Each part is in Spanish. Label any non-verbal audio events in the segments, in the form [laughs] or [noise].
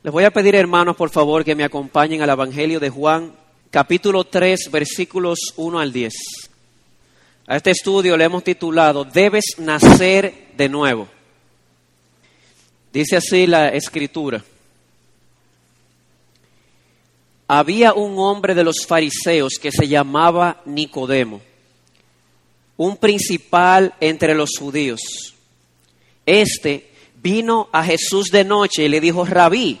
Les voy a pedir, hermanos, por favor, que me acompañen al Evangelio de Juan, capítulo 3, versículos 1 al 10. A este estudio le hemos titulado Debes nacer de nuevo. Dice así la escritura. Había un hombre de los fariseos que se llamaba Nicodemo, un principal entre los judíos. Este vino a Jesús de noche y le dijo, Rabí,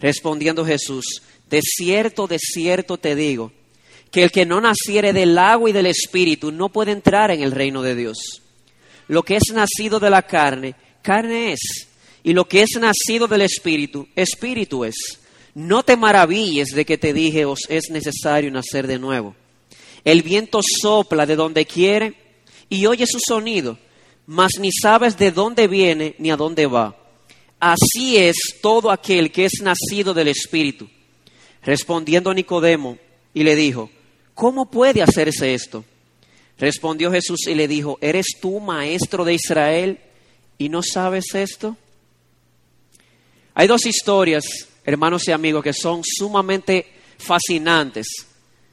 Respondiendo Jesús, de cierto, de cierto te digo, que el que no naciere del agua y del espíritu no puede entrar en el reino de Dios. Lo que es nacido de la carne, carne es, y lo que es nacido del espíritu, espíritu es. No te maravilles de que te dije os es necesario nacer de nuevo. El viento sopla de donde quiere y oye su sonido, mas ni sabes de dónde viene ni a dónde va. Así es todo aquel que es nacido del Espíritu. Respondiendo Nicodemo y le dijo, ¿cómo puede hacerse esto? Respondió Jesús y le dijo, ¿eres tú maestro de Israel y no sabes esto? Hay dos historias, hermanos y amigos, que son sumamente fascinantes,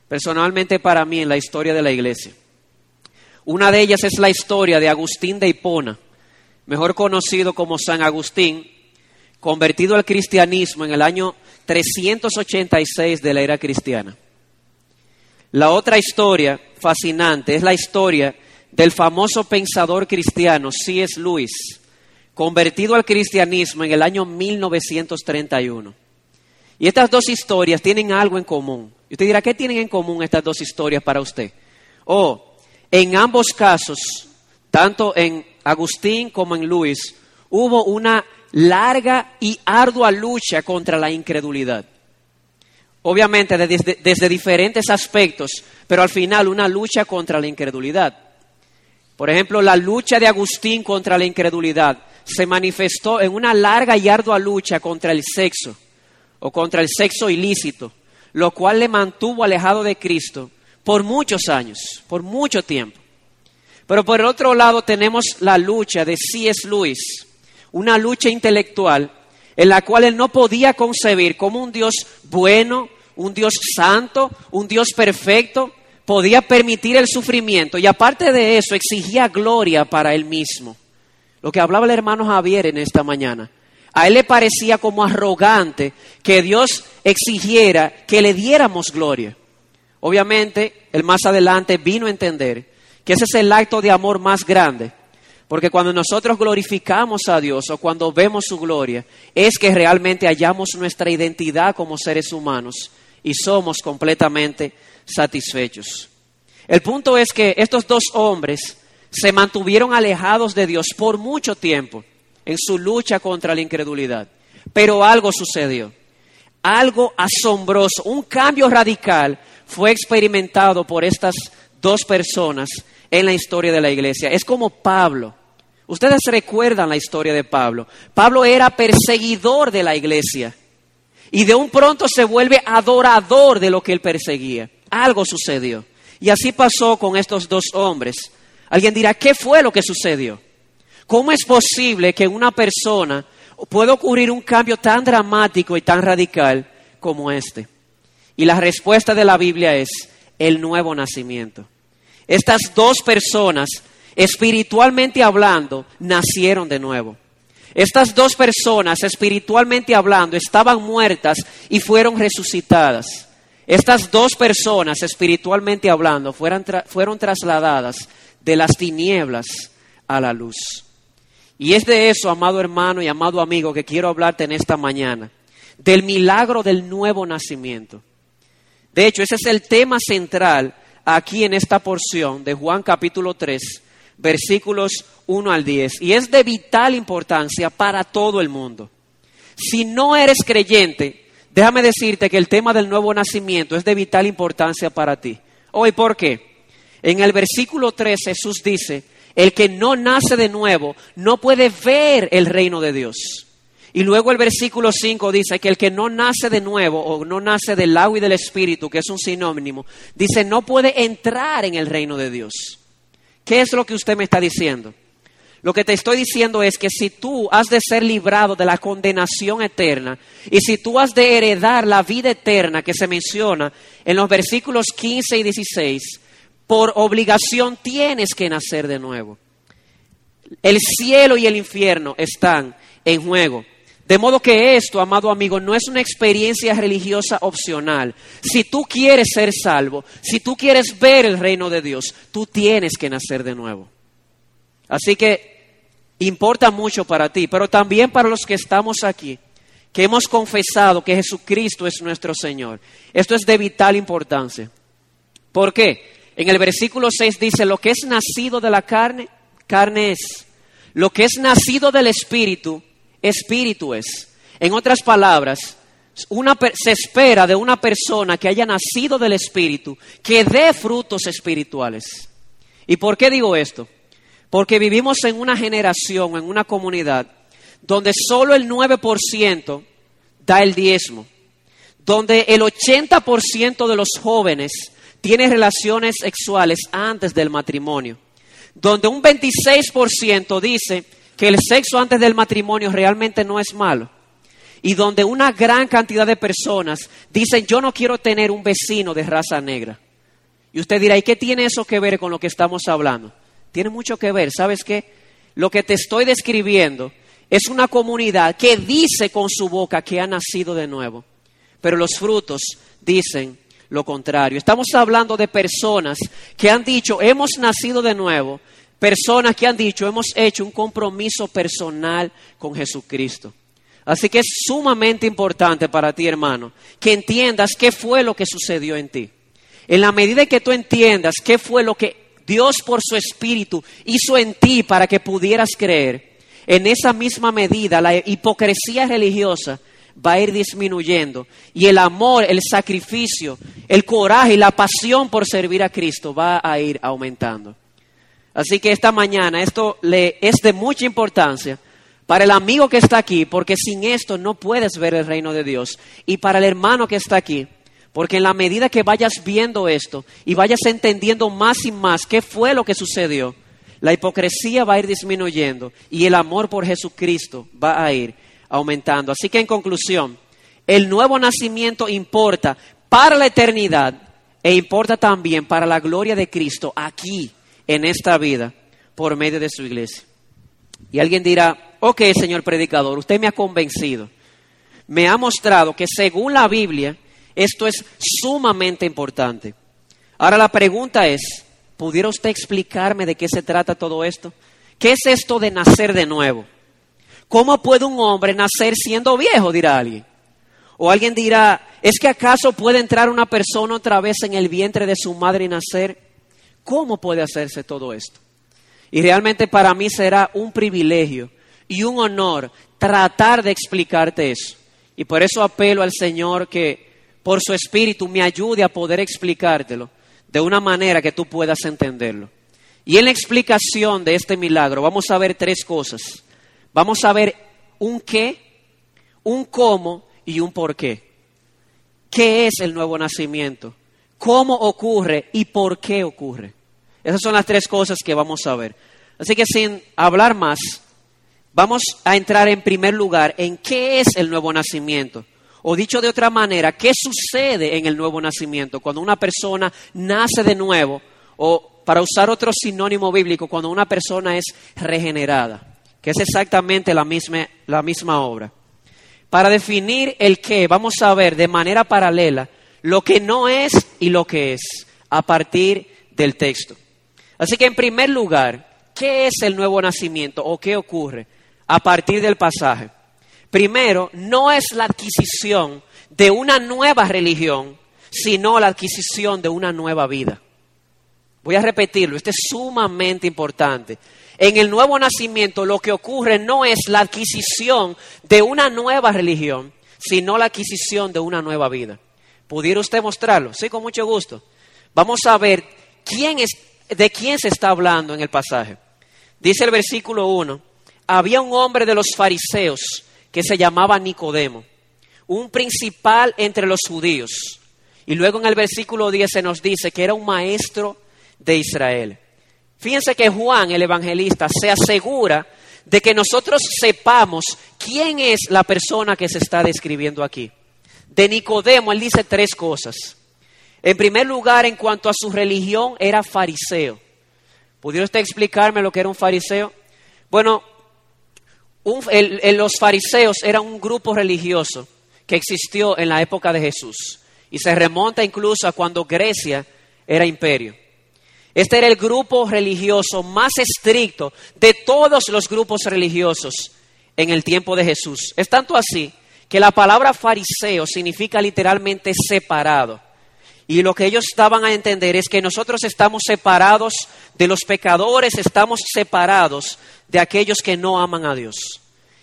personalmente para mí, en la historia de la iglesia. Una de ellas es la historia de Agustín de Hipona, mejor conocido como San Agustín, convertido al cristianismo en el año 386 de la era cristiana. La otra historia fascinante es la historia del famoso pensador cristiano C.S. Lewis, convertido al cristianismo en el año 1931. Y estas dos historias tienen algo en común. Y usted dirá, ¿qué tienen en común estas dos historias para usted? Oh, en ambos casos, tanto en Agustín como en Luis, hubo una larga y ardua lucha contra la incredulidad. Obviamente desde, diferentes aspectos, pero al final una lucha contra la incredulidad. Por ejemplo, la lucha de Agustín contra la incredulidad se manifestó en una larga y ardua lucha contra el sexo o contra el sexo ilícito, lo cual le mantuvo alejado de Cristo por muchos años, por mucho tiempo. Pero por el otro lado tenemos la lucha de C.S. Lewis, una lucha intelectual en la cual él no podía concebir como un Dios bueno, un Dios santo, un Dios perfecto, podía permitir el sufrimiento y aparte de eso exigía gloria para él mismo. Lo que hablaba el hermano Javier en esta mañana. A él le parecía como arrogante que Dios exigiera que le diéramos gloria. Obviamente, él más adelante vino a entender que ese es el acto de amor más grande. Porque cuando nosotros glorificamos a Dios o cuando vemos su gloria, es que realmente hallamos nuestra identidad como seres humanos y somos completamente satisfechos. El punto es que estos dos hombres se mantuvieron alejados de Dios por mucho tiempo en su lucha contra la incredulidad. Pero algo sucedió, algo asombroso, un cambio radical fue experimentado por estas dos personas en la historia de la iglesia. Es como Pablo. Ustedes recuerdan la historia de Pablo. Pablo era perseguidor de la iglesia y de un pronto se vuelve adorador de lo que él perseguía. Algo sucedió. Y así pasó con estos dos hombres. Alguien dirá, ¿qué fue lo que sucedió? ¿Cómo es posible que una persona pueda ocurrir un cambio tan dramático y tan radical como este? Y la respuesta de la Biblia es el nuevo nacimiento. Estas dos personas, espiritualmente hablando, nacieron de nuevo. Estas dos personas, espiritualmente hablando, estaban muertas y fueron resucitadas. Estas dos personas, espiritualmente hablando, fueron, fueron trasladadas de las tinieblas a la luz. Y es de eso, amado hermano y amado amigo, que quiero hablarte en esta mañana, del milagro del nuevo nacimiento. De hecho, ese es el tema central aquí en esta porción de Juan capítulo 3, versículos 1 al 10. Y es de vital importancia para todo el mundo. Si no eres creyente, déjame decirte que el tema del nuevo nacimiento es de vital importancia para ti. Hoy, ¿por qué? En el versículo 3 Jesús dice, el que no nace de nuevo no puede ver el reino de Dios. Y luego el versículo 5 dice que el que no nace de nuevo o no nace del agua y del espíritu, que es un sinónimo, dice no puede entrar en el reino de Dios. ¿Qué es lo que usted me está diciendo? Lo que te estoy diciendo es que si tú has de ser librado de la condenación eterna y si tú has de heredar la vida eterna que se menciona en los versículos 15 y 16, por obligación tienes que nacer de nuevo. El cielo y el infierno están en juego. De modo que esto, amado amigo, no es una experiencia religiosa opcional. Si tú quieres ser salvo, si tú quieres ver el reino de Dios, tú tienes que nacer de nuevo. Así que importa mucho para ti, pero también para los que estamos aquí, que hemos confesado que Jesucristo es nuestro Señor. Esto es de vital importancia. ¿Por qué? En el versículo 6 dice, lo que es nacido de la carne, carne es. Lo que es nacido del Espíritu, espíritu es. En otras palabras, se espera de una persona que haya nacido del Espíritu que dé frutos espirituales. ¿Y por qué digo esto? Porque vivimos en una generación, en una comunidad, donde solo el 9% da el diezmo, donde el 80% de los jóvenes tiene relaciones sexuales antes del matrimonio, donde un 26% dice que el sexo antes del matrimonio realmente no es malo. Y donde una gran cantidad de personas dicen, yo no quiero tener un vecino de raza negra. Y usted dirá, ¿y qué tiene eso que ver con lo que estamos hablando? Tiene mucho que ver. ¿Sabes qué? Lo que te estoy describiendo es una comunidad que dice con su boca que ha nacido de nuevo. Pero los frutos dicen lo contrario. Estamos hablando de personas que han dicho, hemos nacido de nuevo, personas que han dicho, hemos hecho un compromiso personal con Jesucristo. Así que es sumamente importante para ti, hermano, que entiendas qué fue lo que sucedió en ti. En la medida que tú entiendas qué fue lo que Dios por su Espíritu hizo en ti para que pudieras creer, en esa misma medida la hipocresía religiosa va a ir disminuyendo y el amor, el sacrificio, el coraje y la pasión por servir a Cristo va a ir aumentando. Así que esta mañana esto le es de mucha importancia para el amigo que está aquí, porque sin esto no puedes ver el reino de Dios, y para el hermano que está aquí, porque en la medida que vayas viendo esto y vayas entendiendo más y más qué fue lo que sucedió, la hipocresía va a ir disminuyendo y el amor por Jesucristo va a ir aumentando. Así que en conclusión, el nuevo nacimiento importa para la eternidad e importa también para la gloria de Cristo aquí en esta vida por medio de su iglesia. Y alguien dirá, ok, señor predicador, usted me ha convencido, me ha mostrado que según la Biblia esto es sumamente importante. Ahora la pregunta es, ¿pudiera usted explicarme de qué se trata todo esto? ¿Qué es esto de nacer de nuevo? ¿Cómo puede un hombre nacer siendo viejo? dirá alguien. O alguien dirá, ¿es que acaso puede entrar una persona otra vez en el vientre de su madre y nacer? ¿Cómo puede hacerse todo esto? Y realmente para mí será un privilegio y un honor tratar de explicarte eso. Y por eso apelo al Señor que por su Espíritu me ayude a poder explicártelo de una manera que tú puedas entenderlo. Y en la explicación de este milagro vamos a ver tres cosas. Vamos a ver un qué, un cómo y un por qué. ¿Qué es el nuevo nacimiento? ¿Cómo ocurre y por qué ocurre? Esas son las tres cosas que vamos a ver. Así que sin hablar más, vamos a entrar en primer lugar en qué es el nuevo nacimiento. O dicho de otra manera, ¿qué sucede en el nuevo nacimiento? Cuando una persona nace de nuevo, o para usar otro sinónimo bíblico, cuando una persona es regenerada, que es exactamente la misma, la misma obra. Para definir el qué, vamos a ver de manera paralela lo que no es y lo que es, a partir del texto. Así que en primer lugar, ¿qué es el nuevo nacimiento o qué ocurre a partir del pasaje? Primero, no es la adquisición de una nueva religión, sino la adquisición de una nueva vida. Voy a repetirlo, esto es sumamente importante. En el nuevo nacimiento lo que ocurre no es la adquisición de una nueva religión, sino la adquisición de una nueva vida. ¿Pudiera usted mostrarlo? Sí, con mucho gusto. Vamos a ver quién es, de quién se está hablando en el pasaje. Dice el versículo 1, había un hombre de los fariseos que se llamaba Nicodemo, un principal entre los judíos. Y luego en el versículo 10 se nos dice que era un maestro de Israel. Fíjense que Juan, el evangelista, se asegura de que nosotros sepamos quién es la persona que se está describiendo aquí. De Nicodemo, él dice tres cosas. En primer lugar, en cuanto a su religión, era fariseo. ¿Pudiera usted explicarme lo que era un fariseo? Bueno, los fariseos eran un grupo religioso que existió en la época de Jesús y se remonta incluso a cuando Grecia era imperio. Este era el grupo religioso más estricto de todos los grupos religiosos en el tiempo de Jesús. Es tanto así que la palabra fariseo significa literalmente separado. Y lo que ellos estaban a entender es que nosotros estamos separados de los pecadores, estamos separados de aquellos que no aman a Dios.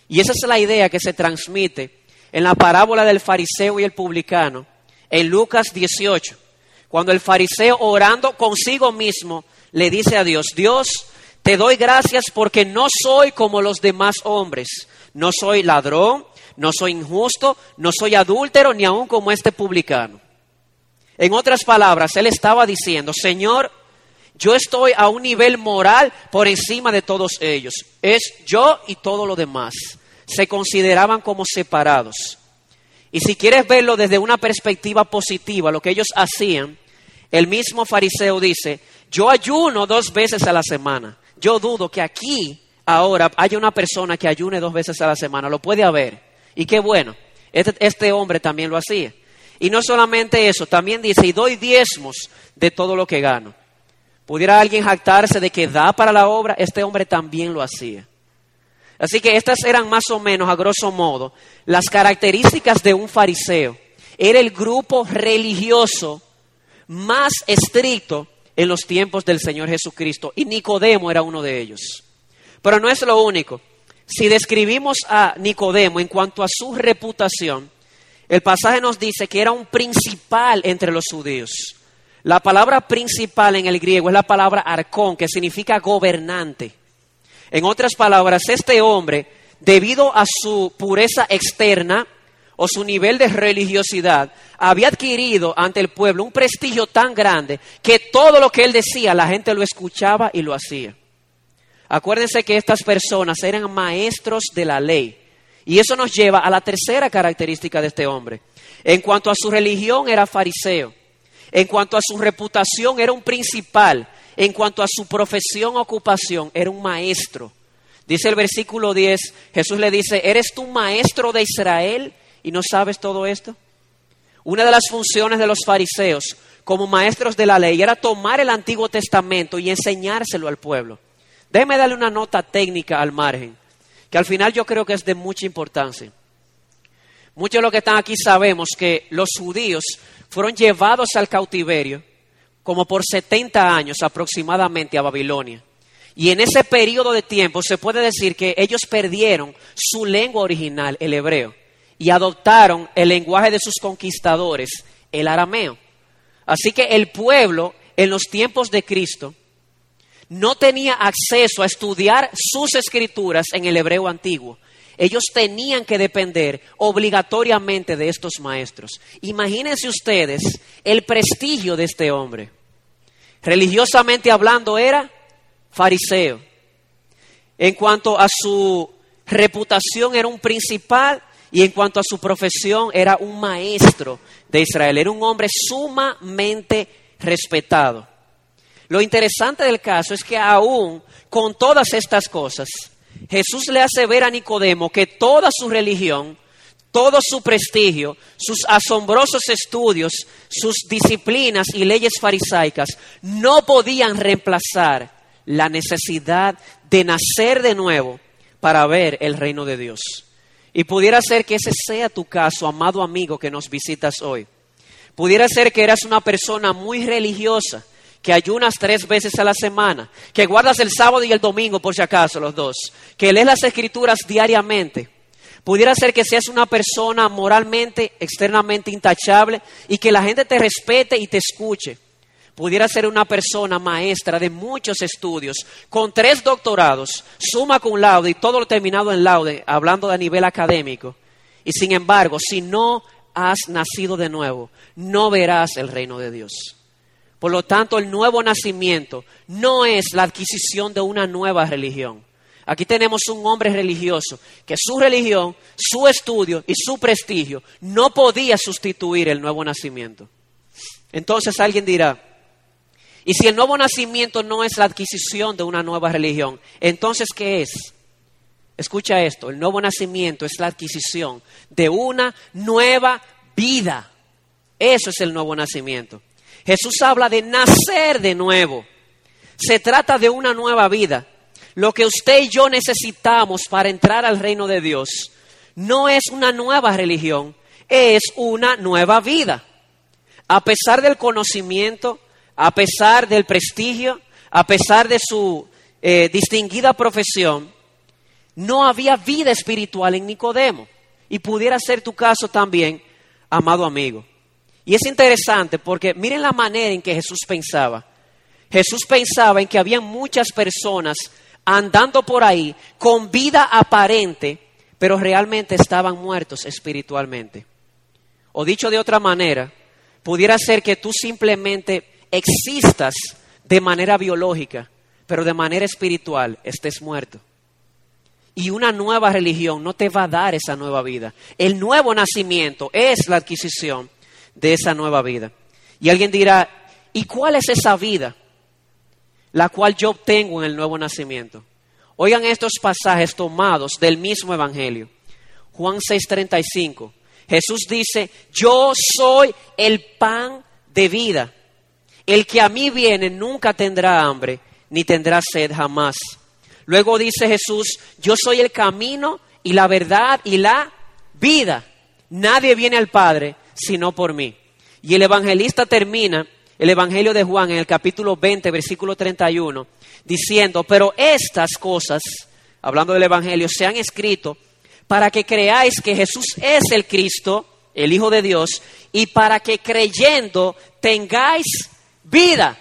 Y esa es la idea que se transmite en la parábola del fariseo y el publicano, en Lucas 18. Cuando el fariseo orando consigo mismo le dice a Dios, Dios, te doy gracias porque no soy como los demás hombres, no soy ladrón, no soy injusto, no soy adúltero, ni aun como este publicano. En otras palabras, él estaba diciendo, Señor, yo estoy a un nivel moral por encima de todos ellos. Es yo y todo lo demás. Se consideraban como separados. Y si quieres verlo desde una perspectiva positiva, lo que ellos hacían el mismo fariseo dice, yo ayuno dos veces a la semana. Yo dudo que aquí ahora haya una persona que ayune dos veces a la semana. Lo puede haber. Y qué bueno. Este, este, hombre también lo hacía. Y no solamente eso, también dice, y doy diezmos de todo lo que gano. ¿Pudiera alguien jactarse de que da para la obra? Este hombre también lo hacía. Así que estas eran más o menos, a grosso modo, las características de un fariseo. Era el grupo religioso más estricto en los tiempos del Señor Jesucristo y Nicodemo era uno de ellos. Pero no es lo único. Si describimos a Nicodemo en cuanto a su reputación, el pasaje nos dice que era un principal entre los judíos. La palabra principal en el griego es la palabra arcón, que significa gobernante. En otras palabras, este hombre, debido a su pureza externa, o su nivel de religiosidad había adquirido ante el pueblo un prestigio tan grande que todo lo que él decía la gente lo escuchaba y lo hacía. Acuérdense que estas personas eran maestros de la ley. Y eso nos lleva a la tercera característica de este hombre. En cuanto a su religión era fariseo. En cuanto a su reputación era un principal. En cuanto a su profesión, ocupación, era un maestro. Dice el versículo 10, Jesús le dice, ¿eres tú maestro de Israel y no sabes todo esto? Una de las funciones de los fariseos como maestros de la ley era tomar el Antiguo Testamento y enseñárselo al pueblo. Déjeme darle una nota técnica al margen, que al final yo creo que es de mucha importancia. Muchos de los que están aquí sabemos que los judíos fueron llevados al cautiverio como por 70 años aproximadamente a Babilonia. Y en ese periodo de tiempo se puede decir que ellos perdieron su lengua original, el hebreo y adoptaron el lenguaje de sus conquistadores, el arameo. Así que el pueblo en los tiempos de Cristo no tenía acceso a estudiar sus escrituras en el hebreo antiguo. Ellos tenían que depender obligatoriamente de estos maestros. Imagínense ustedes el prestigio de este hombre. Religiosamente hablando era fariseo. En cuanto a su reputación era un principal y en cuanto a su profesión, era un maestro de Israel, era un hombre sumamente respetado. Lo interesante del caso es que aún con todas estas cosas, Jesús le hace ver a Nicodemo que toda su religión, todo su prestigio, sus asombrosos estudios, sus disciplinas y leyes farisaicas no podían reemplazar la necesidad de nacer de nuevo para ver el reino de Dios. Y pudiera ser que ese sea tu caso, amado amigo que nos visitas hoy. Pudiera ser que eras una persona muy religiosa, que ayunas tres veces a la semana, que guardas el sábado y el domingo por si acaso los dos, que lees las escrituras diariamente. Pudiera ser que seas una persona moralmente, externamente intachable y que la gente te respete y te escuche. Pudiera ser una persona maestra de muchos estudios, con tres doctorados, suma con laude y todo lo terminado en laude, hablando de nivel académico. Y sin embargo, si no has nacido de nuevo, no verás el reino de Dios. Por lo tanto, el nuevo nacimiento no es la adquisición de una nueva religión. Aquí tenemos un hombre religioso que su religión, su estudio y su prestigio no podía sustituir el nuevo nacimiento. Entonces alguien dirá, y si el nuevo nacimiento no es la adquisición de una nueva religión, entonces ¿qué es? Escucha esto, el nuevo nacimiento es la adquisición de una nueva vida. Eso es el nuevo nacimiento. Jesús habla de nacer de nuevo. Se trata de una nueva vida. Lo que usted y yo necesitamos para entrar al reino de Dios no es una nueva religión, es una nueva vida. A pesar del conocimiento, a pesar del prestigio, a pesar de su eh, distinguida profesión, no había vida espiritual en Nicodemo. Y pudiera ser tu caso también, amado amigo. Y es interesante porque miren la manera en que Jesús pensaba. Jesús pensaba en que había muchas personas andando por ahí con vida aparente, pero realmente estaban muertos espiritualmente. O dicho de otra manera, pudiera ser que tú simplemente existas de manera biológica, pero de manera espiritual estés muerto. Y una nueva religión no te va a dar esa nueva vida. El nuevo nacimiento es la adquisición de esa nueva vida. Y alguien dirá, ¿y cuál es esa vida? la cual yo obtengo en el nuevo nacimiento. Oigan estos pasajes tomados del mismo Evangelio. Juan 6:35. Jesús dice, yo soy el pan de vida. El que a mí viene nunca tendrá hambre, ni tendrá sed jamás. Luego dice Jesús, yo soy el camino y la verdad y la vida. Nadie viene al Padre sino por mí. Y el evangelista termina el Evangelio de Juan en el capítulo 20, versículo 31, diciendo, pero estas cosas, hablando del Evangelio, se han escrito para que creáis que Jesús es el Cristo, el Hijo de Dios, y para que creyendo tengáis vida.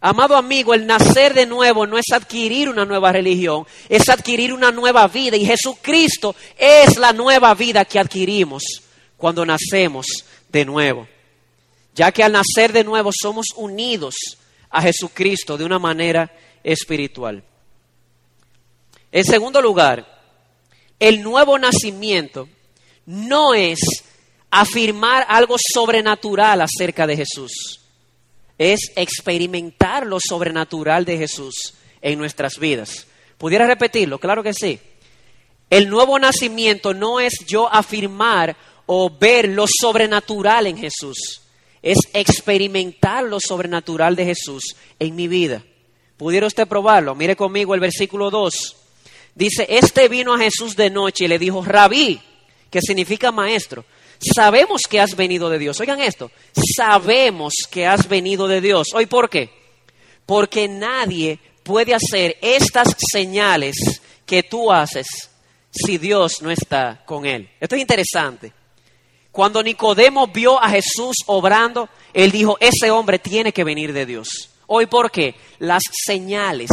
Amado amigo, el nacer de nuevo no es adquirir una nueva religión, es adquirir una nueva vida. Y Jesucristo es la nueva vida que adquirimos cuando nacemos de nuevo ya que al nacer de nuevo somos unidos a Jesucristo de una manera espiritual. En segundo lugar, el nuevo nacimiento no es afirmar algo sobrenatural acerca de Jesús, es experimentar lo sobrenatural de Jesús en nuestras vidas. ¿Pudiera repetirlo? Claro que sí. El nuevo nacimiento no es yo afirmar o ver lo sobrenatural en Jesús es experimentar lo sobrenatural de Jesús en mi vida. ¿Pudiera usted probarlo? Mire conmigo el versículo 2. Dice, este vino a Jesús de noche y le dijo, rabí, que significa maestro, sabemos que has venido de Dios. Oigan esto, sabemos que has venido de Dios. ¿Hoy por qué? Porque nadie puede hacer estas señales que tú haces si Dios no está con él. Esto es interesante. Cuando Nicodemo vio a Jesús obrando, él dijo, ese hombre tiene que venir de Dios. Hoy, ¿por qué? Las señales.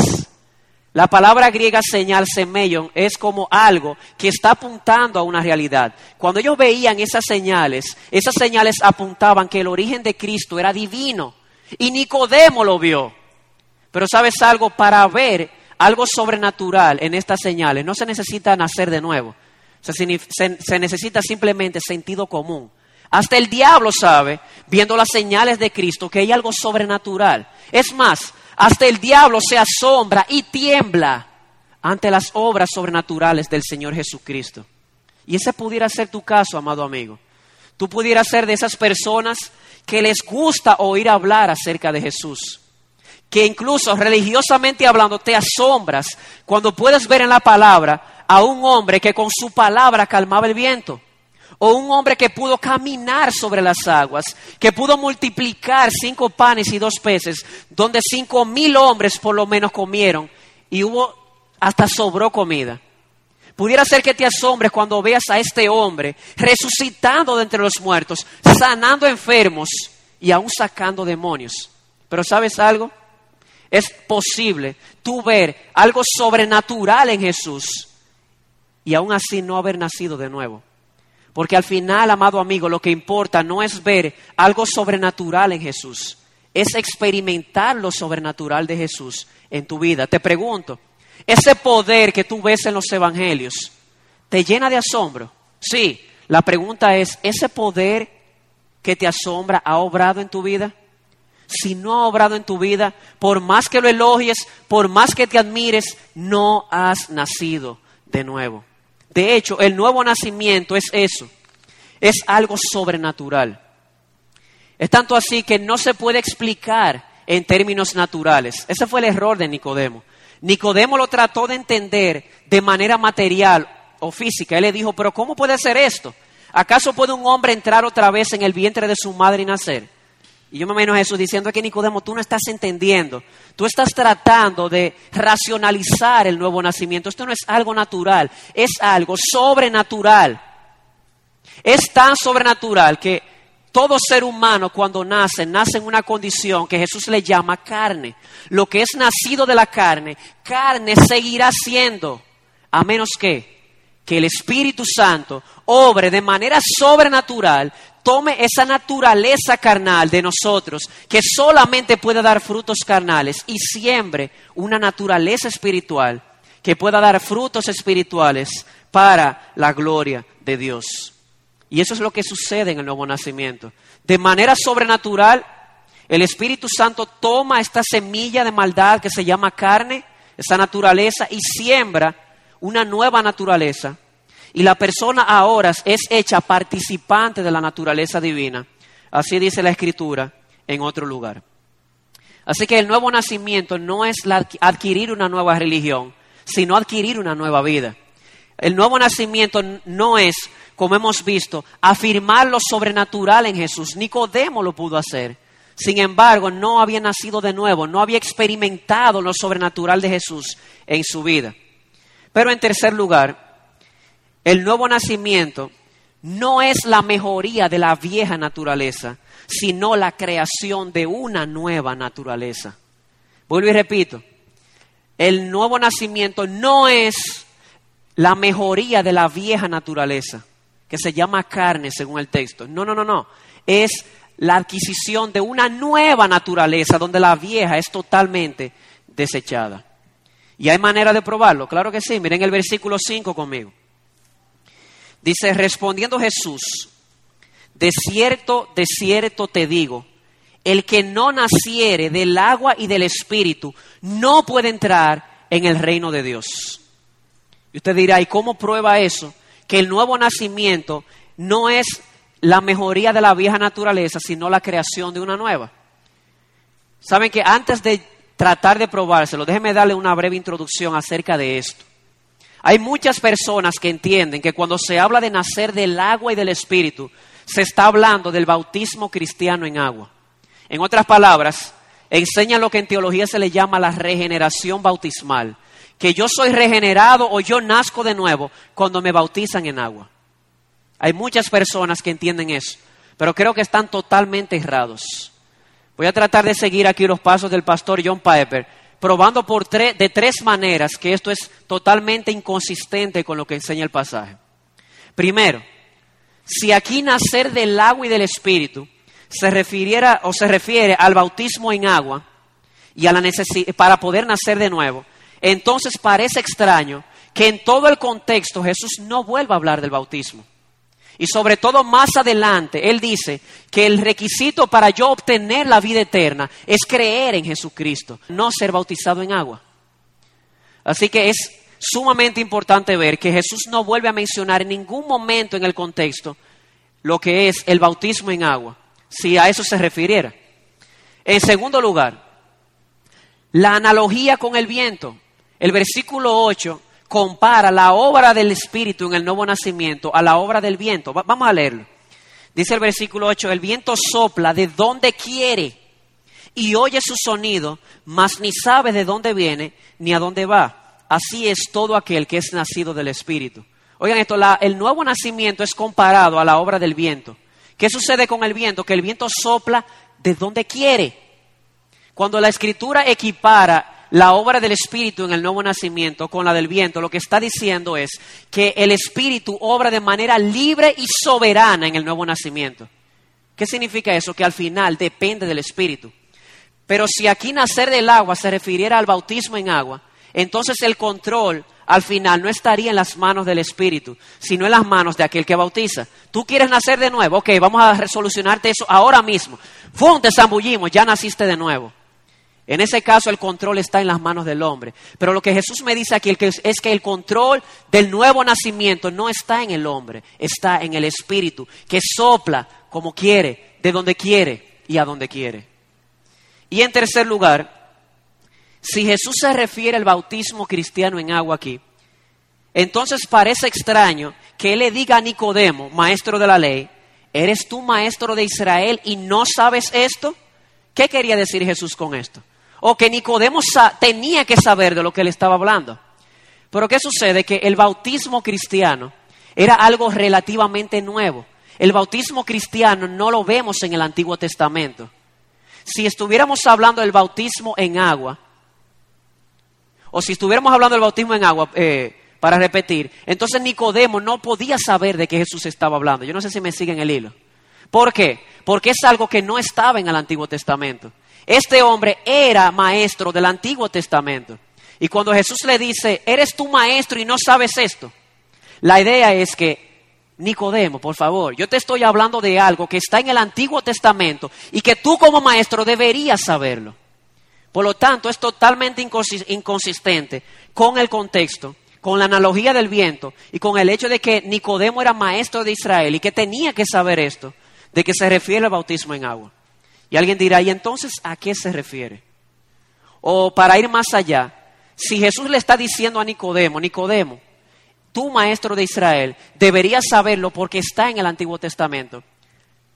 La palabra griega señal, semellon, es como algo que está apuntando a una realidad. Cuando ellos veían esas señales, esas señales apuntaban que el origen de Cristo era divino. Y Nicodemo lo vio. Pero sabes algo, para ver algo sobrenatural en estas señales, no se necesita nacer de nuevo. Se, necesita simplemente sentido común. Hasta el diablo sabe, viendo las señales de Cristo, que hay algo sobrenatural. Es más, hasta el diablo se asombra y tiembla ante las obras sobrenaturales del Señor Jesucristo. Y ese pudiera ser tu caso, amado amigo. Tú pudieras ser de esas personas que les gusta oír hablar acerca de Jesús. Que incluso religiosamente hablando te asombras cuando puedes ver en la palabra a un hombre que con su palabra calmaba el viento. O un hombre que pudo caminar sobre las aguas, que pudo multiplicar cinco panes y dos peces, donde cinco mil hombres por lo menos comieron y hubo hasta sobró comida. Pudiera ser que te asombres cuando veas a este hombre resucitando de entre los muertos, sanando enfermos y aún sacando demonios. Pero ¿sabes algo? Es posible tú ver algo sobrenatural en Jesús y aún así no haber nacido de nuevo. Porque al final, amado amigo, lo que importa no es ver algo sobrenatural en Jesús, es experimentar lo sobrenatural de Jesús en tu vida. Te pregunto, ese poder que tú ves en los evangelios, ¿te llena de asombro? Sí, la pregunta es, ¿ese poder que te asombra ha obrado en tu vida? Si no ha obrado en tu vida, por más que lo elogies, por más que te admires, no has nacido de nuevo. De hecho, el nuevo nacimiento es eso, es algo sobrenatural. Es tanto así que no se puede explicar en términos naturales. Ese fue el error de Nicodemo. Nicodemo lo trató de entender de manera material o física. Él le dijo, pero ¿cómo puede ser esto? ¿Acaso puede un hombre entrar otra vez en el vientre de su madre y nacer? Y yo me imagino a Jesús diciendo que Nicodemo, tú no estás entendiendo, tú estás tratando de racionalizar el nuevo nacimiento. Esto no es algo natural, es algo sobrenatural. Es tan sobrenatural que todo ser humano cuando nace, nace en una condición que Jesús le llama carne. Lo que es nacido de la carne, carne seguirá siendo, a menos que, que el Espíritu Santo obre de manera sobrenatural, tome esa naturaleza carnal de nosotros, que solamente puede dar frutos carnales, y siembre una naturaleza espiritual que pueda dar frutos espirituales para la gloria de Dios. Y eso es lo que sucede en el nuevo nacimiento. De manera sobrenatural, el Espíritu Santo toma esta semilla de maldad que se llama carne, esa naturaleza, y siembra una nueva naturaleza. Y la persona ahora es hecha participante de la naturaleza divina. Así dice la Escritura en otro lugar. Así que el nuevo nacimiento no es adquirir una nueva religión, sino adquirir una nueva vida. El nuevo nacimiento no es como hemos visto, afirmar lo sobrenatural en Jesús. Nicodemo lo pudo hacer. Sin embargo, no había nacido de nuevo, no había experimentado lo sobrenatural de Jesús en su vida. Pero en tercer lugar, el nuevo nacimiento no es la mejoría de la vieja naturaleza, sino la creación de una nueva naturaleza. Vuelvo y repito, el nuevo nacimiento no es la mejoría de la vieja naturaleza, que se llama carne según el texto. No, no, no, no. Es la adquisición de una nueva naturaleza donde la vieja es totalmente desechada. ¿Y hay manera de probarlo? Claro que sí. Miren el versículo 5 conmigo. Dice, respondiendo Jesús, de cierto, de cierto te digo, el que no naciere del agua y del espíritu no puede entrar en el reino de Dios. Y usted dirá, ¿y cómo prueba eso? que el nuevo nacimiento no es la mejoría de la vieja naturaleza, sino la creación de una nueva. Saben que antes de tratar de probárselo, déjenme darle una breve introducción acerca de esto. Hay muchas personas que entienden que cuando se habla de nacer del agua y del espíritu, se está hablando del bautismo cristiano en agua. En otras palabras, enseñan lo que en teología se le llama la regeneración bautismal que yo soy regenerado o yo nazco de nuevo cuando me bautizan en agua. Hay muchas personas que entienden eso, pero creo que están totalmente errados. Voy a tratar de seguir aquí los pasos del pastor John Piper, probando por de tres maneras que esto es totalmente inconsistente con lo que enseña el pasaje. Primero, si aquí nacer del agua y del espíritu se refiriera o se refiere al bautismo en agua y a la para poder nacer de nuevo, entonces parece extraño que en todo el contexto Jesús no vuelva a hablar del bautismo. Y sobre todo más adelante, Él dice que el requisito para yo obtener la vida eterna es creer en Jesucristo, no ser bautizado en agua. Así que es sumamente importante ver que Jesús no vuelve a mencionar en ningún momento en el contexto lo que es el bautismo en agua, si a eso se refiriera. En segundo lugar, la analogía con el viento. El versículo 8 compara la obra del Espíritu en el nuevo nacimiento a la obra del viento. vamos a leerlo. Dice el versículo 8, el viento sopla de donde quiere y oye su sonido, mas ni sabe de dónde viene ni a dónde va. así es todo aquel que es nacido del Espíritu. Oigan esto, el nuevo nacimiento es comparado a la obra del viento. ¿Qué sucede con el viento? Que el viento sopla de donde quiere. Cuando la escritura equipara la obra del Espíritu en el nuevo nacimiento con la del viento, lo que está diciendo es que el Espíritu obra de manera libre y soberana en el nuevo nacimiento. ¿Qué significa eso? Que al final depende del Espíritu. Pero si aquí nacer del agua se refiriera al bautismo en agua, entonces el control al final no estaría en las manos del Espíritu, sino en las manos de aquel que bautiza. Tú quieres nacer de nuevo, ok, vamos a resolucionarte eso ahora mismo. ¡Fum! Te zambullimos, ya naciste de nuevo. En ese caso el control está en las manos del hombre. Pero lo que Jesús me dice aquí es que el control del nuevo nacimiento no está en el hombre, está en el Espíritu, que sopla como quiere, de donde quiere y a donde quiere. Y en tercer lugar, si Jesús se refiere al bautismo cristiano en agua aquí, entonces parece extraño que Él le diga a Nicodemo, maestro de la ley, ¿eres tú maestro de Israel y no sabes esto? ¿Qué quería decir Jesús con esto? O que Nicodemo tenía que saber de lo que él estaba hablando. Pero ¿qué sucede? Que el bautismo cristiano era algo relativamente nuevo. El bautismo cristiano no lo vemos en el Antiguo Testamento si estuviéramos hablando del bautismo en agua, o si estuviéramos hablando del bautismo en agua, eh, para repetir, entonces Nicodemo no podía saber de qué Jesús estaba hablando. Yo no sé si me siguen el hilo. ¿Por qué? Porque es algo que no estaba en el Antiguo Testamento. Este hombre era maestro del Antiguo Testamento. Y cuando Jesús le dice, eres tu maestro y no sabes esto, la idea es que Nicodemo, por favor, yo te estoy hablando de algo que está en el Antiguo Testamento y que tú como maestro deberías saberlo. Por lo tanto, es totalmente inconsistente con el contexto, con la analogía del viento y con el hecho de que Nicodemo era maestro de Israel y que tenía que saber esto, de que se refiere al bautismo en agua. Y alguien dirá, ¿y entonces a qué se refiere? O para ir más allá, si Jesús le está diciendo a Nicodemo, Nicodemo, tú maestro de Israel, deberías saberlo porque está en el Antiguo Testamento.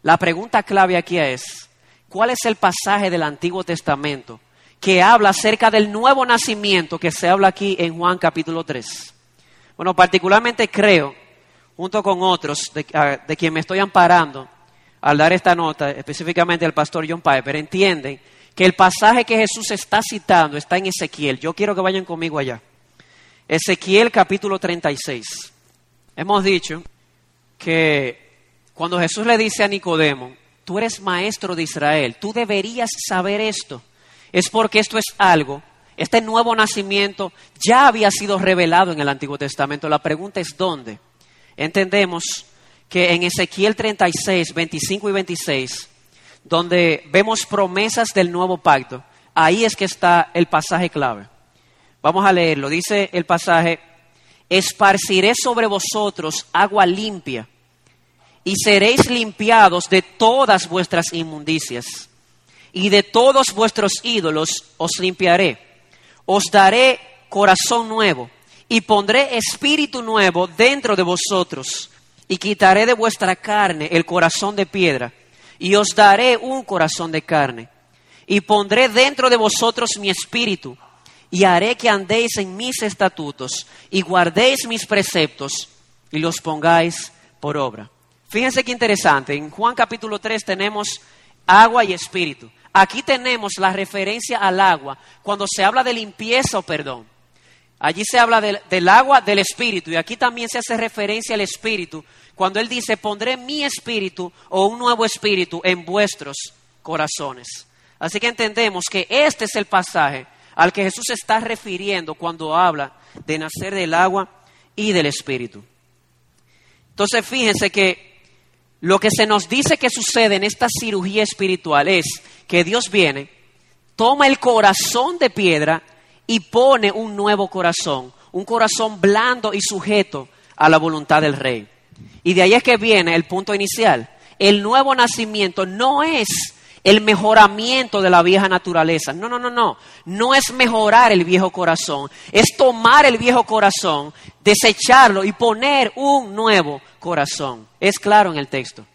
La pregunta clave aquí es, ¿cuál es el pasaje del Antiguo Testamento que habla acerca del nuevo nacimiento que se habla aquí en Juan capítulo 3? Bueno, particularmente creo, junto con otros de, ah, de quien me estoy amparando al dar esta nota, específicamente el pastor John Piper, entienden que el pasaje que Jesús está citando está en Ezequiel. Yo quiero que vayan conmigo allá. Ezequiel capítulo 36. Hemos dicho que cuando Jesús le dice a Nicodemo, tú eres maestro de Israel, tú deberías saber esto, es porque esto es algo, este nuevo nacimiento ya había sido revelado en el Antiguo Testamento. La pregunta es ¿dónde? Entendemos que en Ezequiel 36, 25 y 26, donde vemos promesas del nuevo pacto, ahí es que está el pasaje clave. Vamos a leerlo. Dice el pasaje, esparciré sobre vosotros agua limpia y seréis limpiados de todas vuestras inmundicias y de todos vuestros ídolos os limpiaré. Os daré corazón nuevo y pondré espíritu nuevo dentro de vosotros y quitaré de vuestra carne el corazón de piedra y os daré un corazón de carne y pondré dentro de vosotros mi espíritu y haré que andéis en mis estatutos y guardéis mis preceptos y los pongáis por obra. Fíjense qué interesante, en Juan capítulo 3 tenemos agua y espíritu. Aquí tenemos la referencia al agua cuando se habla de limpieza o perdón. Allí se habla del, del, agua del espíritu y aquí también se hace referencia al espíritu cuando él dice pondré mi espíritu o un nuevo espíritu en vuestros corazones. Así que entendemos que este es el pasaje al que Jesús está refiriendo cuando habla de nacer del agua y del Espíritu. Entonces fíjense que lo que se nos dice que sucede en esta cirugía espiritual es que Dios viene, toma el corazón de piedra y pone un nuevo corazón, un corazón blando y sujeto a la voluntad del rey. Y de ahí es que viene el punto inicial. El nuevo nacimiento no es el mejoramiento de la vieja naturaleza. No, no, no, no. No es mejorar el viejo corazón. Es tomar el viejo corazón, desecharlo y poner un nuevo corazón. Es claro en el texto.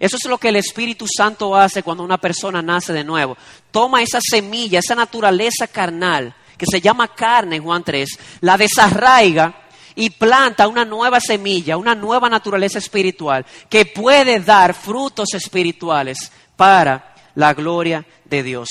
Eso es lo que el Espíritu Santo hace cuando una persona nace de nuevo. Toma esa semilla, esa naturaleza carnal que se llama carne en Juan 3, la desarraiga y planta una nueva semilla, una nueva naturaleza espiritual que puede dar frutos espirituales para la gloria de Dios.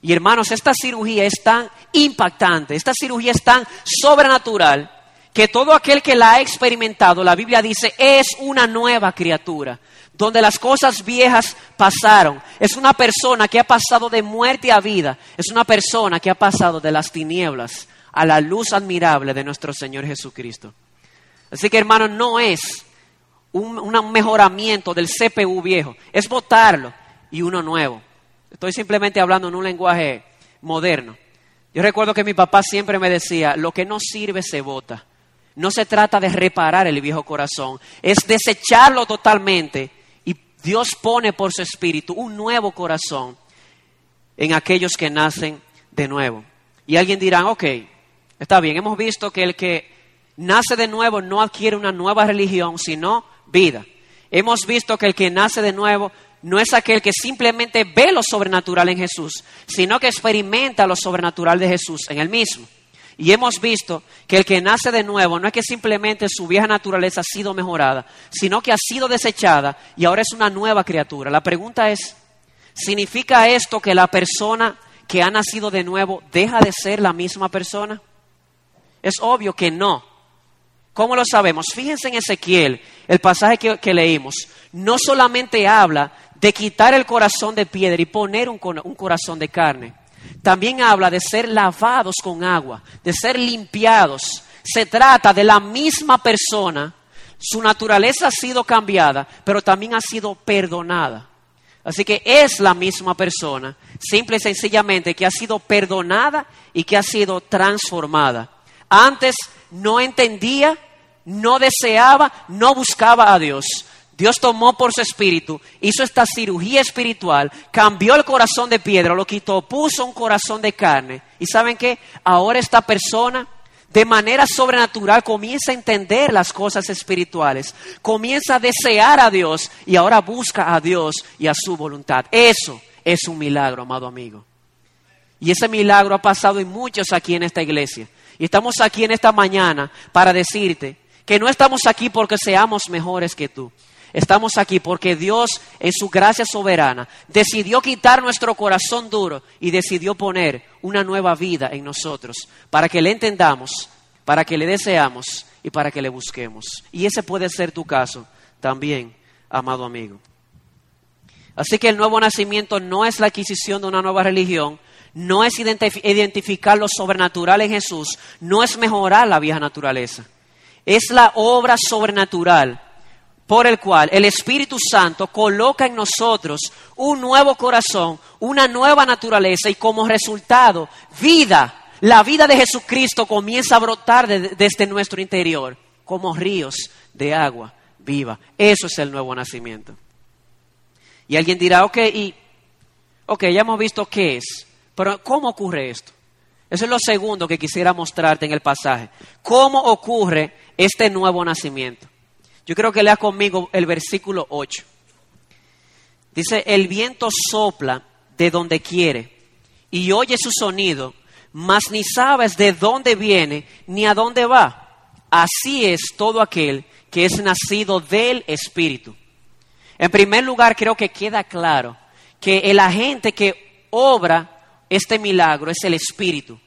Y hermanos, esta cirugía es tan impactante, esta cirugía es tan sobrenatural que todo aquel que la ha experimentado, la Biblia dice, es una nueva criatura, donde las cosas viejas pasaron. Es una persona que ha pasado de muerte a vida, es una persona que ha pasado de las tinieblas a la luz admirable de nuestro Señor Jesucristo. Así que hermano, no es un, mejoramiento del CPU viejo, es votarlo y uno nuevo. Estoy simplemente hablando en un lenguaje moderno. Yo recuerdo que mi papá siempre me decía, lo que no sirve se vota. No se trata de reparar el viejo corazón, es desecharlo totalmente y Dios pone por su espíritu un nuevo corazón en aquellos que nacen de nuevo. Y alguien dirá, ok, Está bien, hemos visto que el que nace de nuevo no adquiere una nueva religión, sino vida. Hemos visto que el que nace de nuevo no es aquel que simplemente ve lo sobrenatural en Jesús, sino que experimenta lo sobrenatural de Jesús en él mismo. Y hemos visto que el que nace de nuevo no es que simplemente su vieja naturaleza ha sido mejorada, sino que ha sido desechada y ahora es una nueva criatura. La pregunta es, ¿significa esto que la persona que ha nacido de nuevo deja de ser la misma persona? Es obvio que no. ¿Cómo lo sabemos? Fíjense en Ezequiel, el pasaje que, leímos. No solamente habla de quitar el corazón de piedra y poner un, corazón de carne. También habla de ser lavados con agua, de ser limpiados. Se trata de la misma persona. Su naturaleza ha sido cambiada, pero también ha sido perdonada. Así que es la misma persona, simple y sencillamente que ha sido perdonada y que ha sido transformada. Antes no entendía, no deseaba, no buscaba a Dios. Dios tomó por su espíritu, hizo esta cirugía espiritual, cambió el corazón de piedra, lo quitó, puso un corazón de carne. ¿Y saben qué? Ahora esta persona de manera sobrenatural comienza a entender las cosas espirituales, comienza a desear a Dios y ahora busca a Dios y a su voluntad. Eso es un milagro, amado amigo. Y ese milagro ha pasado en muchos aquí en esta iglesia. Y estamos aquí en esta mañana para decirte que no estamos aquí porque seamos mejores que tú. Estamos aquí porque Dios, en su gracia soberana, decidió quitar nuestro corazón duro y decidió poner una nueva vida en nosotros para que le entendamos, para que le deseamos y para que le busquemos. Y ese puede ser tu caso también, amado amigo. Así que el nuevo nacimiento no es la adquisición de una nueva religión, no es identificar lo sobrenatural en Jesús, no es mejorar la vieja naturaleza. Es la obra sobrenatural por el cual el Espíritu Santo coloca en nosotros un nuevo corazón, una nueva naturaleza y como resultado vida. La vida de Jesucristo comienza a brotar desde nuestro interior como ríos de agua viva. Eso es el nuevo nacimiento. Y alguien dirá, ok, y, ok, ya hemos visto qué es. Pero ¿cómo ocurre esto? Eso es lo segundo que quisiera mostrarte en el pasaje. ¿Cómo ocurre este nuevo nacimiento? Yo creo que lea conmigo el versículo 8. Dice, el viento sopla de donde quiere y oye su sonido, mas ni sabes de dónde viene ni a dónde va. Así es todo aquel que es nacido del Espíritu. En primer lugar, creo que queda claro que el agente que obra este milagro es el Espíritu.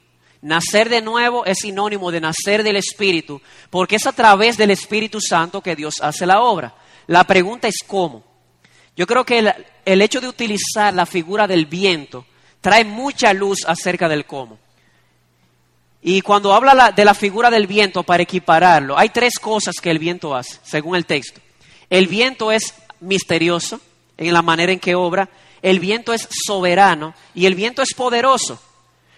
Nacer de nuevo es sinónimo de nacer del Espíritu, porque es a través del Espíritu Santo que Dios hace la obra. La pregunta es cómo. Yo creo que el, hecho de utilizar la figura del viento trae mucha luz acerca del cómo. Y cuando habla de la figura del viento para equipararlo, hay tres cosas que el viento hace, según el texto. El viento es misterioso en la manera en que obra, el viento es soberano y el viento es poderoso.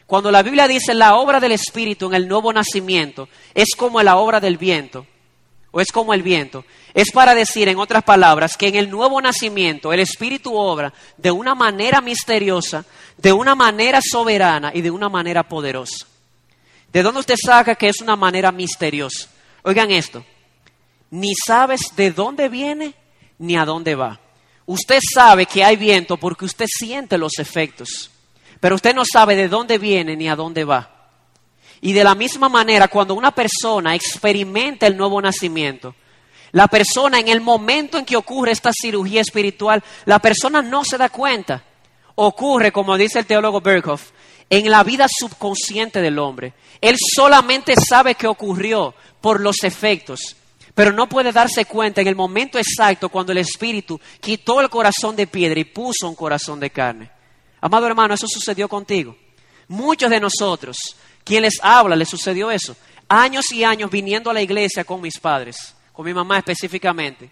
Cuando la Biblia dice la obra del Espíritu en el nuevo nacimiento es como la obra del viento, o es como el viento, es para decir, en otras palabras, que en el nuevo nacimiento el Espíritu obra de una manera misteriosa, de una manera soberana y de una manera poderosa. ¿De dónde usted saca que es una manera misteriosa? Oigan esto, ni sabes de dónde viene ni a dónde va. Usted sabe que hay viento porque usted siente los efectos, pero usted no sabe de dónde viene ni a dónde va. Y de la misma manera, cuando una persona experimenta el nuevo nacimiento, la persona en el momento en que ocurre esta cirugía espiritual, la persona no se da cuenta. Ocurre, como dice el teólogo Berghoff, en la vida subconsciente del hombre. Él solamente sabe que ocurrió por los efectos, pero no puede darse cuenta en el momento exacto cuando el Espíritu quitó el corazón de piedra y puso un corazón de carne. Amado hermano, eso sucedió contigo. Muchos de nosotros, quien les habla, les sucedió eso. Años y años viniendo a la iglesia con mis padres, con mi mamá específicamente.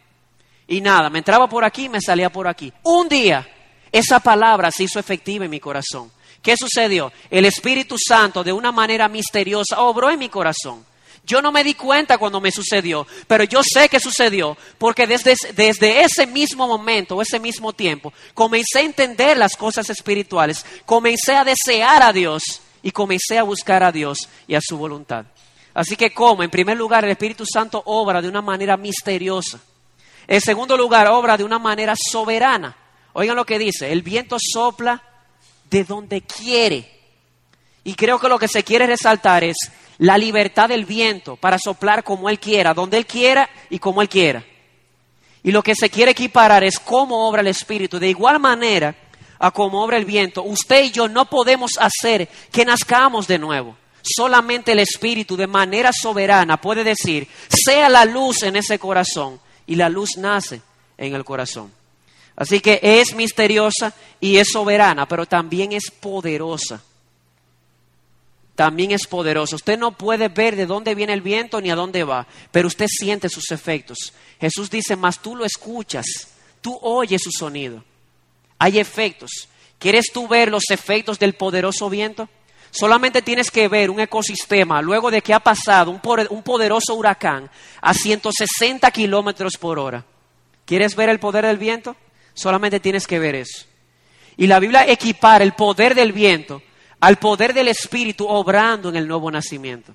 Y nada, me entraba por aquí y me salía por aquí. Un día, esa palabra se hizo efectiva en mi corazón. ¿Qué sucedió? El Espíritu Santo de una manera misteriosa obró en mi corazón. Yo no me di cuenta cuando me sucedió, pero yo sé que sucedió porque desde, desde ese mismo momento, ese mismo tiempo, comencé a entender las cosas espirituales, comencé a desear a Dios y comencé a buscar a Dios y a su voluntad. Así que como, en primer lugar, el Espíritu Santo obra de una manera misteriosa. En segundo lugar, obra de una manera soberana. Oigan lo que dice, el viento sopla de donde quiere. Y creo que lo que se quiere resaltar es la libertad del viento para soplar como Él quiera, donde Él quiera y como Él quiera. Y lo que se quiere equiparar es cómo obra el Espíritu. De igual manera a cómo obra el viento, usted y yo no podemos hacer que nazcamos de nuevo. Solamente el Espíritu de manera soberana puede decir, sea la luz en ese corazón. Y la luz nace en el corazón. Así que es misteriosa y es soberana, pero también es poderosa. También es poderosa. Usted no puede ver de dónde viene el viento ni a dónde va, pero usted siente sus efectos. Jesús dice, más tú lo escuchas, tú oyes su sonido. Hay efectos. ¿Quieres tú ver los efectos del poderoso viento? Solamente tienes que ver un ecosistema luego de que ha pasado un poderoso huracán a 160 kilómetros por hora. ¿Quieres ver el poder del viento? Solamente tienes que ver eso. Y la Biblia equipara el poder del viento al poder del Espíritu obrando en el nuevo nacimiento.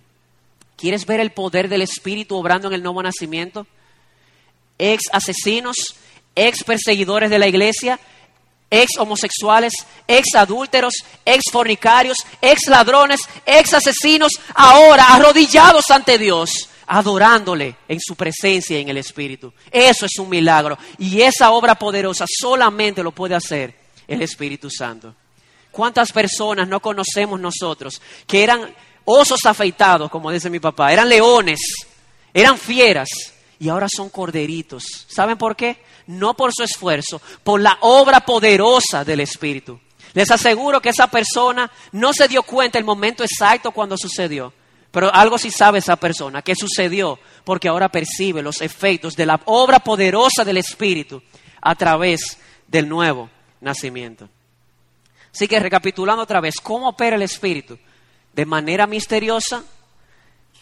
¿Quieres ver el poder del Espíritu obrando en el nuevo nacimiento? Ex asesinos, ex perseguidores de la iglesia, ex homosexuales, ex adúlteros, ex fornicarios, ex ladrones, ex asesinos, ahora arrodillados ante Dios, adorándole en su presencia y en el Espíritu. Eso es un milagro. Y esa obra poderosa solamente lo puede hacer el Espíritu Santo. ¿Cuántas personas no conocemos nosotros que eran osos afeitados, como dice mi papá, eran leones, eran fieras y ahora son corderitos? ¿Saben por qué? no por su esfuerzo, por la obra poderosa del Espíritu. Les aseguro que esa persona no se dio cuenta el momento exacto cuando sucedió, pero algo sí sabe esa persona, que sucedió porque ahora percibe los efectos de la obra poderosa del Espíritu a través del nuevo nacimiento. Así que recapitulando otra vez, ¿cómo opera el Espíritu? De manera misteriosa,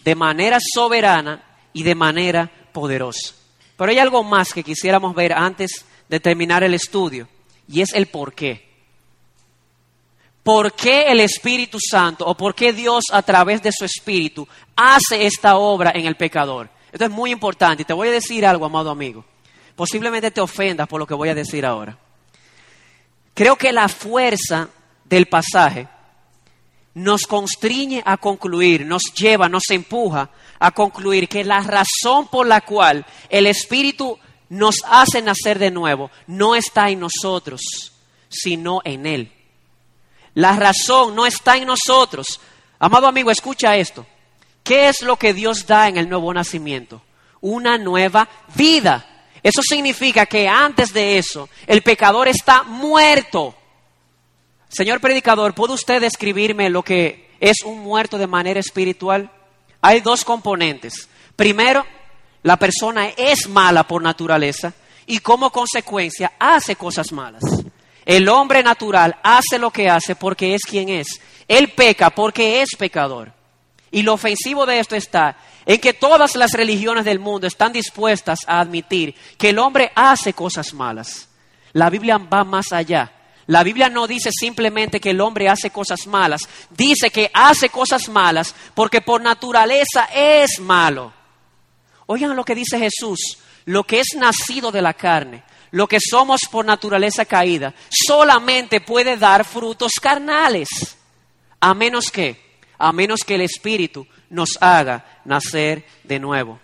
de manera soberana y de manera poderosa. Pero hay algo más que quisiéramos ver antes de terminar el estudio, y es el por qué. ¿Por qué el Espíritu Santo o por qué Dios a través de su Espíritu hace esta obra en el pecador? Esto es muy importante y te voy a decir algo, amado amigo. Posiblemente te ofendas por lo que voy a decir ahora. Creo que la fuerza del pasaje nos constriñe a concluir, nos lleva, nos empuja a concluir que la razón por la cual el Espíritu nos hace nacer de nuevo no está en nosotros, sino en Él. La razón no está en nosotros. Amado amigo, escucha esto. ¿Qué es lo que Dios da en el nuevo nacimiento? Una nueva vida. Eso significa que antes de eso el pecador está muerto. Señor predicador, ¿puede usted describirme lo que es un muerto de manera espiritual? Hay dos componentes. Primero, la persona es mala por naturaleza y como consecuencia hace cosas malas. El hombre natural hace lo que hace porque es quien es. Él peca porque es pecador. Y lo ofensivo de esto está en que todas las religiones del mundo están dispuestas a admitir que el hombre hace cosas malas. La Biblia va más allá. La Biblia no dice simplemente que el hombre hace cosas malas, dice que hace cosas malas porque por naturaleza es malo. Oigan lo que dice Jesús, lo que es nacido de la carne, lo que somos por naturaleza caída, solamente puede dar frutos carnales, a menos que, a menos que el Espíritu nos haga nacer de nuevo.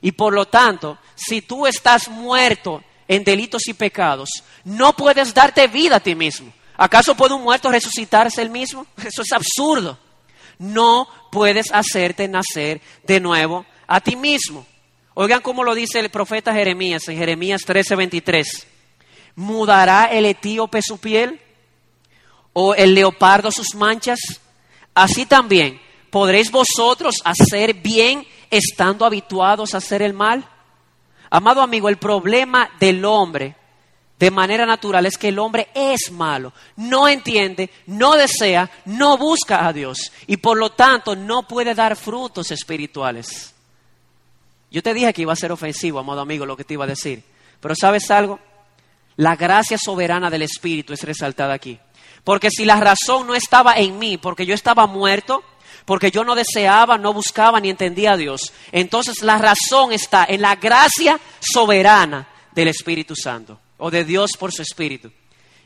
Y por lo tanto, si tú estás muerto en delitos y pecados, no puedes darte vida a ti mismo. ¿Acaso puede un muerto resucitarse él mismo? [laughs] Eso es absurdo. No puedes hacerte nacer de nuevo a ti mismo. Oigan cómo lo dice el profeta Jeremías en Jeremías 13:23. ¿Mudará el etíope su piel? ¿O el leopardo sus manchas? Así también, ¿podréis vosotros hacer bien estando habituados a hacer el mal? Amado amigo, el problema del hombre de manera natural es que el hombre es malo, no entiende, no desea, no busca a Dios y por lo tanto no puede dar frutos espirituales. Yo te dije que iba a ser ofensivo, amado amigo, lo que te iba a decir, pero ¿sabes algo? La gracia soberana del Espíritu es resaltada aquí. Porque si la razón no estaba en mí, porque yo estaba muerto, porque yo no deseaba, no buscaba ni entendía a Dios, entonces la razón está en la gracia soberana del Espíritu Santo o de Dios por su Espíritu.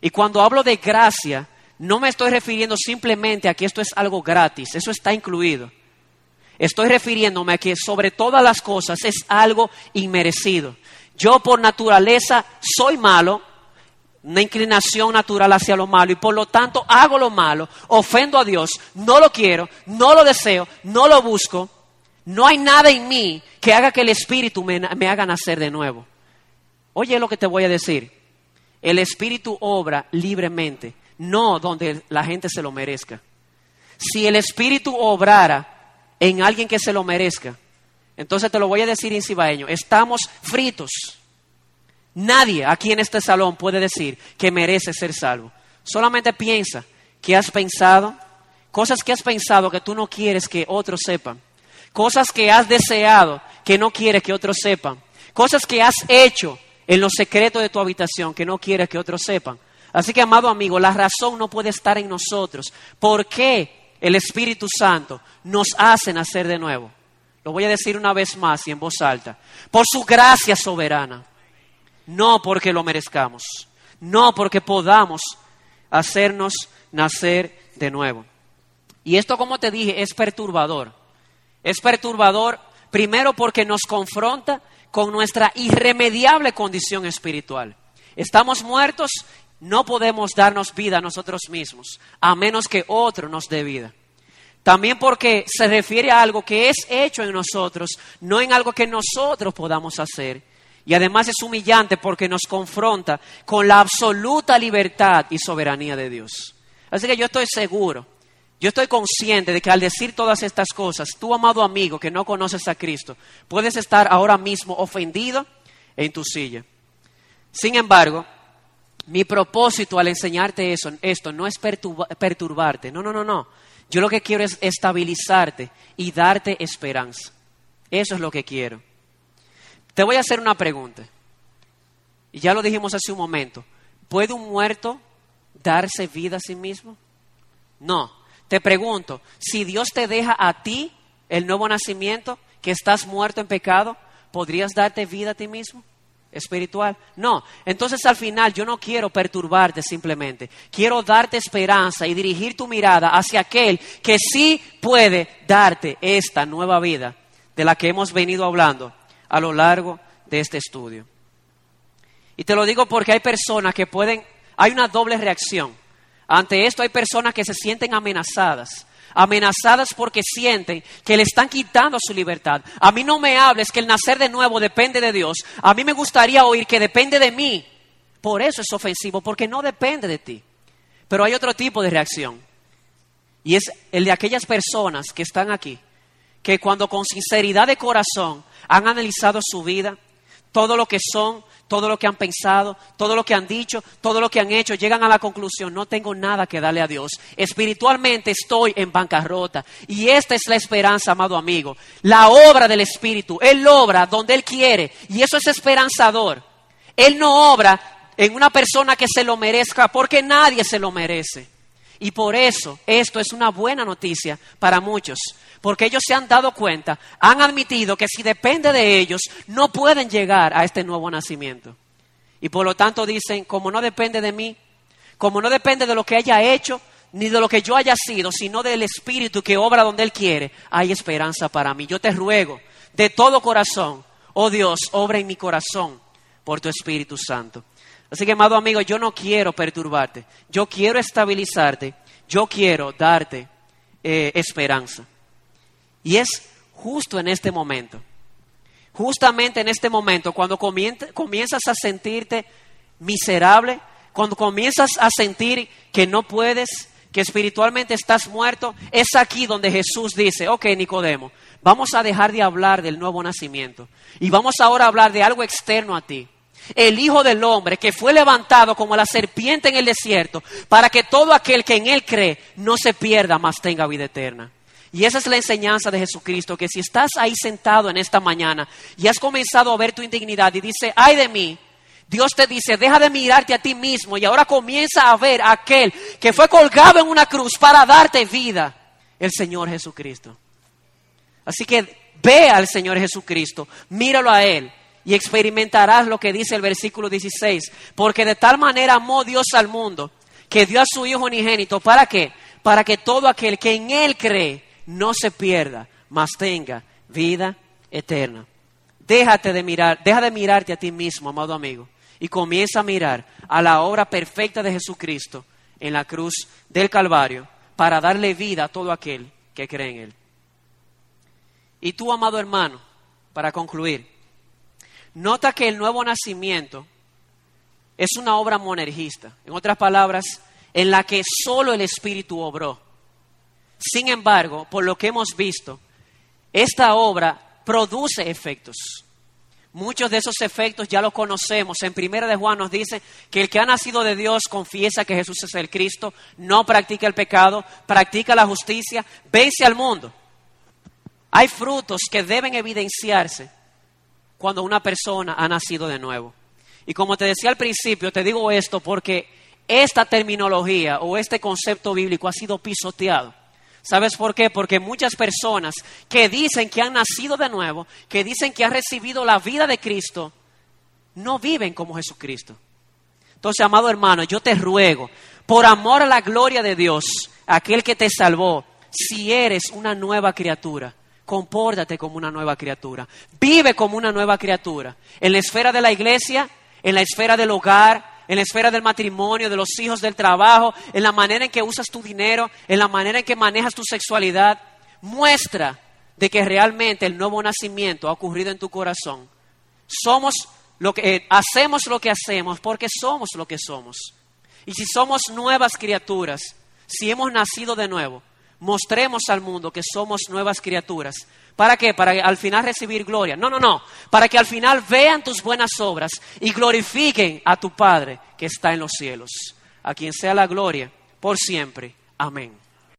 Y cuando hablo de gracia, no me estoy refiriendo simplemente a que esto es algo gratis, eso está incluido. Estoy refiriéndome a que sobre todas las cosas es algo inmerecido. Yo por naturaleza soy malo, una inclinación natural hacia lo malo y por lo tanto hago lo malo, ofendo a Dios, no lo quiero, no lo deseo, no lo busco, no hay nada en mí que haga que el Espíritu me, haga nacer de nuevo. Oye lo que te voy a decir, el Espíritu obra libremente, no donde la gente se lo merezca. Si el Espíritu obrara en alguien que se lo merezca, entonces te lo voy a decir en cibaeño, estamos fritos. Nadie aquí en este salón puede decir que merece ser salvo. Solamente piensa que has pensado, cosas que has pensado que tú no quieres que otros sepan, cosas que has deseado que no quieres que otros sepan, cosas que has hecho en los secretos de tu habitación que no quieres que otros sepan. Así que, amado amigo, la razón no puede estar en nosotros. ¿Por qué el Espíritu Santo nos hace nacer de nuevo? Lo voy a decir una vez más y en voz alta. Por su gracia soberana no porque lo merezcamos, no porque podamos hacernos nacer de nuevo. Y esto, como te dije, es perturbador. Es perturbador primero porque nos confronta con nuestra irremediable condición espiritual. Estamos muertos, no podemos darnos vida a nosotros mismos, a menos que otro nos dé vida. También porque se refiere a algo que es hecho en nosotros, no en algo que nosotros podamos hacer. Y además es humillante porque nos confronta con la absoluta libertad y soberanía de Dios. Así que yo estoy seguro, yo estoy consciente de que al decir todas estas cosas, tú, amado amigo que no conoces a Cristo, puedes estar ahora mismo ofendido en tu silla. Sin embargo, mi propósito al enseñarte eso, esto no es perturbarte, no, no, no, no. Yo lo que quiero es estabilizarte y darte esperanza. Eso es lo que quiero. Te voy a hacer una pregunta. Y ya lo dijimos hace un momento. ¿Puede un muerto darse vida a sí mismo? No. Te pregunto, si Dios te deja a ti el nuevo nacimiento, que estás muerto en pecado, ¿podrías darte vida a ti mismo? espiritual. No, entonces al final yo no quiero perturbarte simplemente, quiero darte esperanza y dirigir tu mirada hacia aquel que sí puede darte esta nueva vida de la que hemos venido hablando a lo largo de este estudio. Y te lo digo porque hay personas que pueden, hay una doble reacción. Ante esto hay personas que se sienten amenazadas, amenazadas porque sienten que le están quitando su libertad. A mí no me hables que el nacer de nuevo depende de Dios. A mí me gustaría oír que depende de mí. Por eso es ofensivo, porque no depende de ti. Pero hay otro tipo de reacción. Y es el de aquellas personas que están aquí, que cuando con sinceridad de corazón han analizado su vida, todo lo que son, todo lo que han pensado, todo lo que han dicho, todo lo que han hecho, llegan a la conclusión, no tengo nada que darle a Dios. Espiritualmente estoy en bancarrota. Y esta es la esperanza, amado amigo. La obra del Espíritu. Él obra donde Él quiere. Y eso es esperanzador. Él no obra en una persona que se lo merezca porque nadie se lo merece. Y por eso esto es una buena noticia para muchos, porque ellos se han dado cuenta, han admitido que si depende de ellos, no pueden llegar a este nuevo nacimiento. Y por lo tanto dicen, como no depende de mí, como no depende de lo que haya hecho, ni de lo que yo haya sido, sino del Espíritu que obra donde Él quiere, hay esperanza para mí. Yo te ruego de todo corazón, oh Dios, obra en mi corazón por tu Espíritu Santo. Así que, amado amigo, yo no quiero perturbarte, yo quiero estabilizarte, yo quiero darte eh, esperanza. Y es justo en este momento, justamente en este momento, cuando comienzas a sentirte miserable, cuando comienzas a sentir que no puedes, que espiritualmente estás muerto, es aquí donde Jesús dice, ok Nicodemo, vamos a dejar de hablar del nuevo nacimiento y vamos ahora a hablar de algo externo a ti. El Hijo del Hombre que fue levantado como la serpiente en el desierto para que todo aquel que en Él cree no se pierda, mas tenga vida eterna. Y esa es la enseñanza de Jesucristo, que si estás ahí sentado en esta mañana y has comenzado a ver tu indignidad y dice, ay de mí, Dios te dice, deja de mirarte a ti mismo y ahora comienza a ver a aquel que fue colgado en una cruz para darte vida, el Señor Jesucristo. Así que ve al Señor Jesucristo, míralo a Él y experimentarás lo que dice el versículo 16, porque de tal manera amó Dios al mundo que dio a su Hijo unigénito, ¿para qué? Para que todo aquel que en Él cree no se pierda, mas tenga vida eterna. Déjate de mirar, deja de mirarte a ti mismo, amado amigo y comienza a mirar a la obra perfecta de Jesucristo en la cruz del Calvario para darle vida a todo aquel que cree en Él. Y tú, amado hermano, para concluir, nota que el nuevo nacimiento es una obra monergista, en otras palabras, en la que solo el Espíritu obró. Sin embargo, por lo que hemos visto, esta obra produce efectos. Muchos de esos efectos ya los conocemos. En Primera de Juan nos dice que el que ha nacido de Dios confiesa que Jesús es el Cristo, no practica el pecado, practica la justicia, vence al mundo. Hay frutos que deben evidenciarse cuando una persona ha nacido de nuevo. Y como te decía al principio, te digo esto porque esta terminología o este concepto bíblico ha sido pisoteado ¿Sabes por qué? Porque muchas personas que dicen que han nacido de nuevo, que dicen que han recibido la vida de Cristo, no viven como Jesucristo. Entonces, amado hermano, yo te ruego, por amor a la gloria de Dios, aquel que te salvó, si eres una nueva criatura, compórtate como una nueva criatura. Vive como una nueva criatura. En la esfera de la iglesia, en la esfera del hogar, en la esfera del matrimonio, de los hijos, del trabajo, en la manera en que usas tu dinero, en la manera en que manejas tu sexualidad, muestra de que realmente el nuevo nacimiento ha ocurrido en tu corazón. Somos lo que eh, hacemos lo que hacemos porque somos lo que somos. Y si somos nuevas criaturas, si hemos nacido de nuevo, mostremos al mundo que somos nuevas criaturas ¿Para qué? Para al final recibir gloria. No, no, no. Para que al final vean tus buenas obras y glorifiquen a tu Padre que está en los cielos. A quien sea la gloria por siempre. Amén.